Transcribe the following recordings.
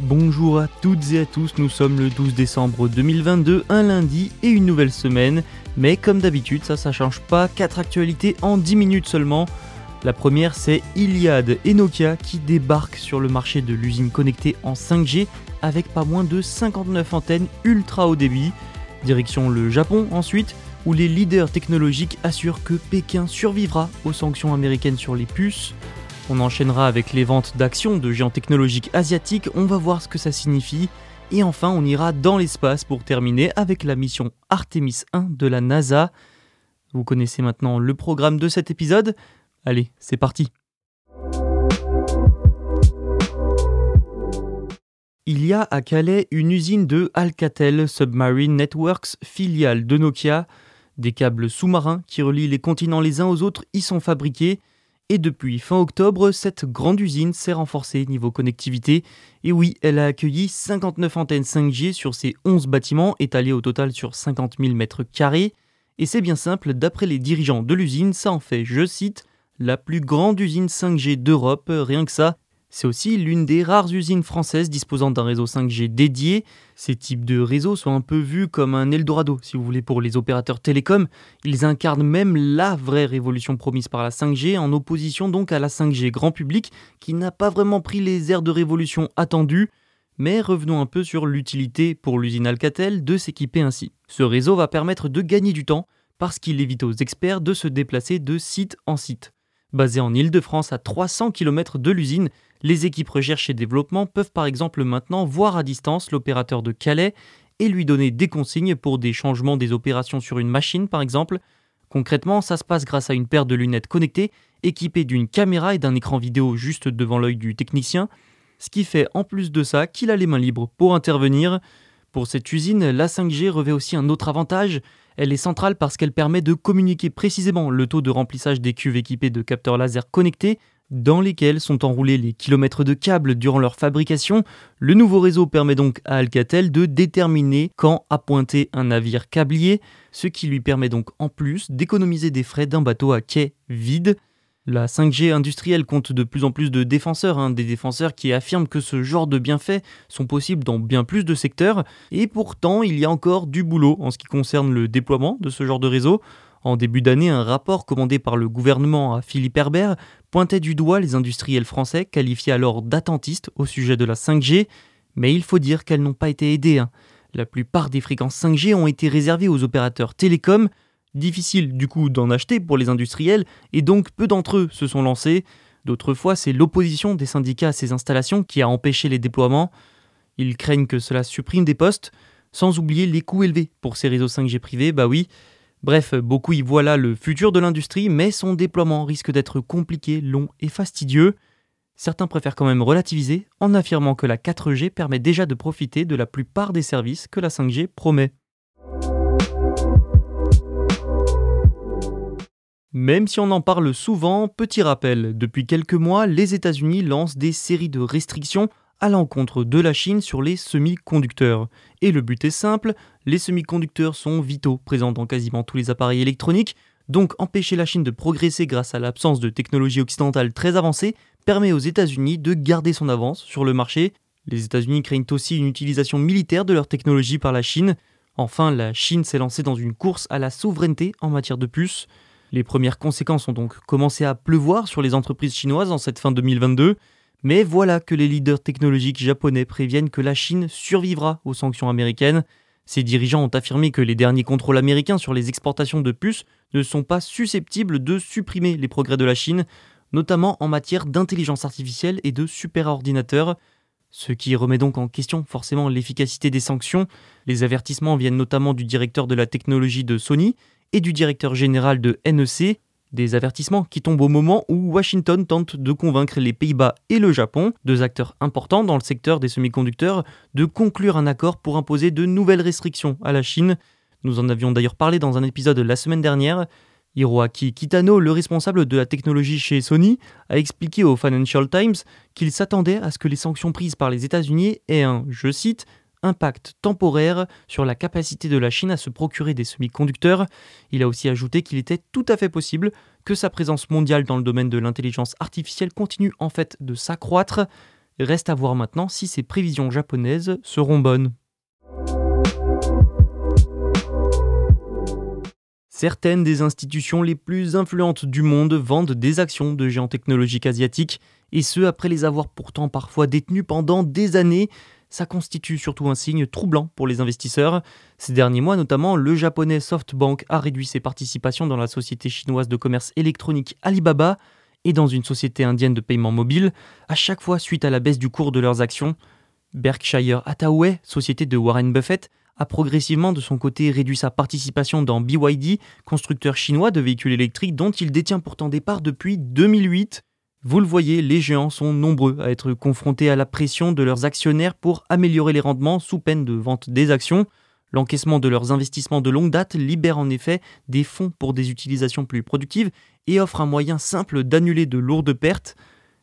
Bonjour à toutes et à tous, nous sommes le 12 décembre 2022, un lundi et une nouvelle semaine, mais comme d'habitude ça ça change pas, 4 actualités en 10 minutes seulement. La première c'est Iliad et Nokia qui débarquent sur le marché de l'usine connectée en 5G avec pas moins de 59 antennes ultra haut débit. Direction le Japon ensuite, où les leaders technologiques assurent que Pékin survivra aux sanctions américaines sur les puces. On enchaînera avec les ventes d'actions de géants technologiques asiatiques, on va voir ce que ça signifie. Et enfin, on ira dans l'espace pour terminer avec la mission Artemis 1 de la NASA. Vous connaissez maintenant le programme de cet épisode Allez, c'est parti Il y a à Calais une usine de Alcatel Submarine Networks, filiale de Nokia. Des câbles sous-marins qui relient les continents les uns aux autres y sont fabriqués. Et depuis fin octobre, cette grande usine s'est renforcée niveau connectivité. Et oui, elle a accueilli 59 antennes 5G sur ses 11 bâtiments, étalés au total sur 50 000 mètres carrés. Et c'est bien simple, d'après les dirigeants de l'usine, ça en fait, je cite, la plus grande usine 5G d'Europe, rien que ça. C'est aussi l'une des rares usines françaises disposant d'un réseau 5G dédié. Ces types de réseaux sont un peu vus comme un Eldorado, si vous voulez, pour les opérateurs télécoms. Ils incarnent même la vraie révolution promise par la 5G, en opposition donc à la 5G grand public, qui n'a pas vraiment pris les airs de révolution attendus. Mais revenons un peu sur l'utilité pour l'usine Alcatel de s'équiper ainsi. Ce réseau va permettre de gagner du temps parce qu'il évite aux experts de se déplacer de site en site. Basé en Île-de-France à 300 km de l'usine, les équipes recherche et développement peuvent par exemple maintenant voir à distance l'opérateur de Calais et lui donner des consignes pour des changements des opérations sur une machine par exemple. Concrètement, ça se passe grâce à une paire de lunettes connectées équipées d'une caméra et d'un écran vidéo juste devant l'œil du technicien, ce qui fait en plus de ça qu'il a les mains libres pour intervenir. Pour cette usine, la 5G revêt aussi un autre avantage, elle est centrale parce qu'elle permet de communiquer précisément le taux de remplissage des cuves équipées de capteurs laser connectés dans lesquels sont enroulés les kilomètres de câbles durant leur fabrication. Le nouveau réseau permet donc à Alcatel de déterminer quand appointer un navire câblier, ce qui lui permet donc en plus d'économiser des frais d'un bateau à quai vide. La 5G industrielle compte de plus en plus de défenseurs, hein, des défenseurs qui affirment que ce genre de bienfaits sont possibles dans bien plus de secteurs, et pourtant il y a encore du boulot en ce qui concerne le déploiement de ce genre de réseau. En début d'année, un rapport commandé par le gouvernement à Philippe Herbert pointait du doigt les industriels français qualifiés alors d'attentistes au sujet de la 5G, mais il faut dire qu'elles n'ont pas été aidées. Hein. La plupart des fréquences 5G ont été réservées aux opérateurs télécoms, difficile du coup d'en acheter pour les industriels, et donc peu d'entre eux se sont lancés. D'autres fois, c'est l'opposition des syndicats à ces installations qui a empêché les déploiements. Ils craignent que cela supprime des postes, sans oublier les coûts élevés pour ces réseaux 5G privés, bah oui, Bref, beaucoup y voient là le futur de l'industrie, mais son déploiement risque d'être compliqué, long et fastidieux. Certains préfèrent quand même relativiser en affirmant que la 4G permet déjà de profiter de la plupart des services que la 5G promet. Même si on en parle souvent, petit rappel, depuis quelques mois, les États-Unis lancent des séries de restrictions à l'encontre de la Chine sur les semi-conducteurs. Et le but est simple, les semi-conducteurs sont vitaux, présents dans quasiment tous les appareils électroniques, donc empêcher la Chine de progresser grâce à l'absence de technologies occidentales très avancées permet aux États-Unis de garder son avance sur le marché. Les États-Unis craignent aussi une utilisation militaire de leur technologie par la Chine. Enfin, la Chine s'est lancée dans une course à la souveraineté en matière de puces. Les premières conséquences ont donc commencé à pleuvoir sur les entreprises chinoises en cette fin 2022, Mais voilà que les leaders technologiques japonais préviennent que la Chine survivra aux sanctions américaines. Ces dirigeants ont affirmé que les derniers contrôles américains sur les exportations de puces ne sont pas susceptibles de supprimer les progrès de la Chine, notamment en matière d'intelligence artificielle et de superordinateurs. Ce qui remet donc en question forcément l'efficacité des sanctions. Les avertissements viennent notamment du directeur de la technologie de Sony et du directeur général de NEC, des avertissements qui tombent au moment où Washington tente de convaincre les Pays-Bas et le Japon, deux acteurs importants dans le secteur des semi-conducteurs, de conclure un accord pour imposer de nouvelles restrictions à la Chine. Nous en avions d'ailleurs parlé dans un épisode la semaine dernière. Hiroaki Kitano, le responsable de la technologie chez Sony, a expliqué au Financial Times qu'il s'attendait à ce que les sanctions prises par les États-Unis aient un, je cite, impact temporaire sur la capacité de la Chine à se procurer des semi-conducteurs. Il a aussi ajouté qu'il était tout à fait possible que sa présence mondiale dans le domaine de l'intelligence artificielle continue en fait de s'accroître. Reste à voir maintenant si ces prévisions japonaises seront bonnes. Certaines des institutions les plus influentes du monde vendent des actions de géants technologiques asiatiques, et ce après les avoir pourtant parfois détenues pendant des années ça constitue surtout un signe troublant pour les investisseurs. Ces derniers mois notamment, le japonais SoftBank a réduit ses participations dans la société chinoise de commerce électronique Alibaba et dans une société indienne de paiement mobile, à chaque fois suite à la baisse du cours de leurs actions. Berkshire Hathaway, société de Warren Buffett, a progressivement de son côté réduit sa participation dans BYD, constructeur chinois de véhicules électriques dont il détient pourtant des parts depuis 2008. Vous le voyez, les géants sont nombreux à être confrontés à la pression de leurs actionnaires pour améliorer les rendements sous peine de vente des actions. L'encaissement de leurs investissements de longue date libère en effet des fonds pour des utilisations plus productives et offre un moyen simple d'annuler de lourdes pertes.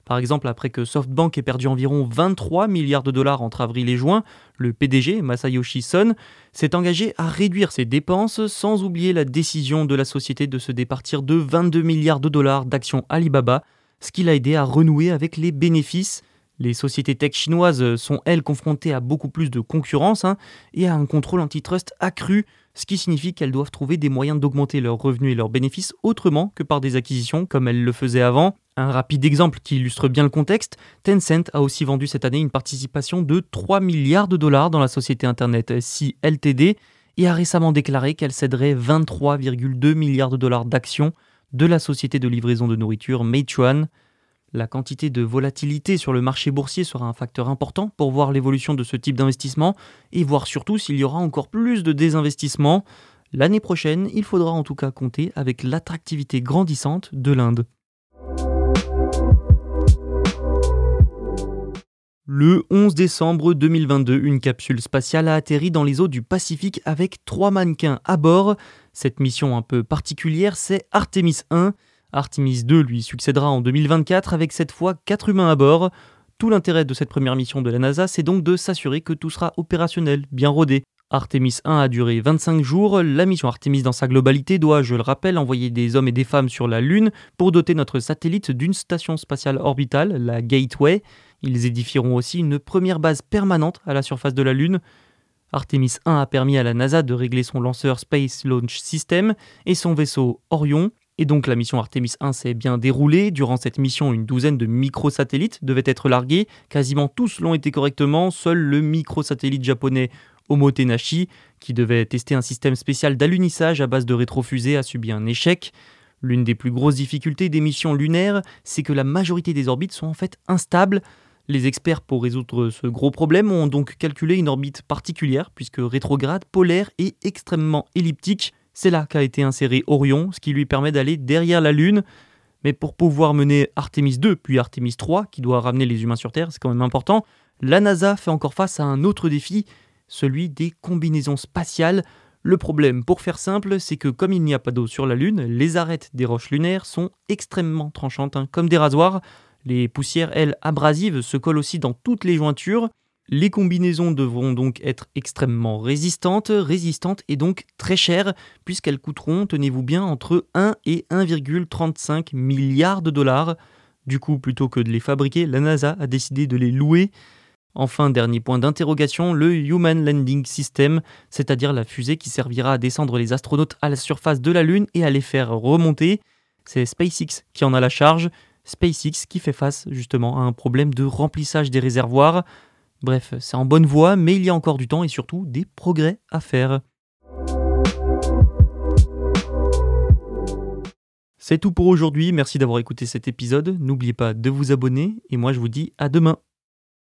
Par exemple, après que SoftBank ait perdu environ 23 milliards de dollars entre avril et juin, le PDG, Masayoshi Son, s'est engagé à réduire ses dépenses sans oublier la décision de la société de se départir de 22 milliards de dollars d'actions Alibaba ce qui l'a aidé à renouer avec les bénéfices. Les sociétés tech chinoises sont, elles, confrontées à beaucoup plus de concurrence hein, et à un contrôle antitrust accru, ce qui signifie qu'elles doivent trouver des moyens d'augmenter leurs revenus et leurs bénéfices autrement que par des acquisitions comme elles le faisaient avant. Un rapide exemple qui illustre bien le contexte, Tencent a aussi vendu cette année une participation de 3 milliards de dollars dans la société internet Si et a récemment déclaré qu'elle céderait 23,2 milliards de dollars d'actions de la société de livraison de nourriture Meituan. La quantité de volatilité sur le marché boursier sera un facteur important pour voir l'évolution de ce type d'investissement et voir surtout s'il y aura encore plus de désinvestissement. L'année prochaine, il faudra en tout cas compter avec l'attractivité grandissante de l'Inde. Le 11 décembre 2022, une capsule spatiale a atterri dans les eaux du Pacifique avec trois mannequins à bord. Cette mission un peu particulière, c'est Artemis 1. Artemis 2 lui succédera en 2024 avec cette fois quatre humains à bord. Tout l'intérêt de cette première mission de la NASA, c'est donc de s'assurer que tout sera opérationnel, bien rodé. Artemis 1 a duré 25 jours. La mission Artemis dans sa globalité doit, je le rappelle, envoyer des hommes et des femmes sur la Lune pour doter notre satellite d'une station spatiale orbitale, la Gateway. Ils édifieront aussi une première base permanente à la surface de la Lune. Artemis 1 a permis à la NASA de régler son lanceur Space Launch System et son vaisseau Orion. Et donc la mission Artemis 1 s'est bien déroulée. Durant cette mission, une douzaine de microsatellites devaient être largués. Quasiment tous l'ont été correctement. Seul le microsatellite japonais Omotenashi, qui devait tester un système spécial d'alunissage à base de rétrofusées, a subi un échec. L'une des plus grosses difficultés des missions lunaires, c'est que la majorité des orbites sont en fait instables. Les experts pour résoudre ce gros problème ont donc calculé une orbite particulière, puisque rétrograde, polaire et extrêmement elliptique. C'est là qu'a été inséré Orion, ce qui lui permet d'aller derrière la Lune. Mais pour pouvoir mener Artemis 2 puis Artemis 3, qui doit ramener les humains sur Terre, c'est quand même important, la NASA fait encore face à un autre défi, celui des combinaisons spatiales. Le problème, pour faire simple, c'est que comme il n'y a pas d'eau sur la Lune, les arêtes des roches lunaires sont extrêmement tranchantes, hein, comme des rasoirs. Les poussières, elles, abrasives, se collent aussi dans toutes les jointures. Les combinaisons devront donc être extrêmement résistantes, résistantes et donc très chères, puisqu'elles coûteront, tenez-vous bien, entre 1 et 1,35 milliards de dollars. Du coup, plutôt que de les fabriquer, la NASA a décidé de les louer. Enfin, dernier point d'interrogation, le Human Landing System, c'est-à-dire la fusée qui servira à descendre les astronautes à la surface de la Lune et à les faire remonter. C'est SpaceX qui en a la charge, SpaceX qui fait face justement à un problème de remplissage des réservoirs. Bref, c'est en bonne voie, mais il y a encore du temps et surtout des progrès à faire. C'est tout pour aujourd'hui, merci d'avoir écouté cet épisode, n'oubliez pas de vous abonner et moi je vous dis à demain.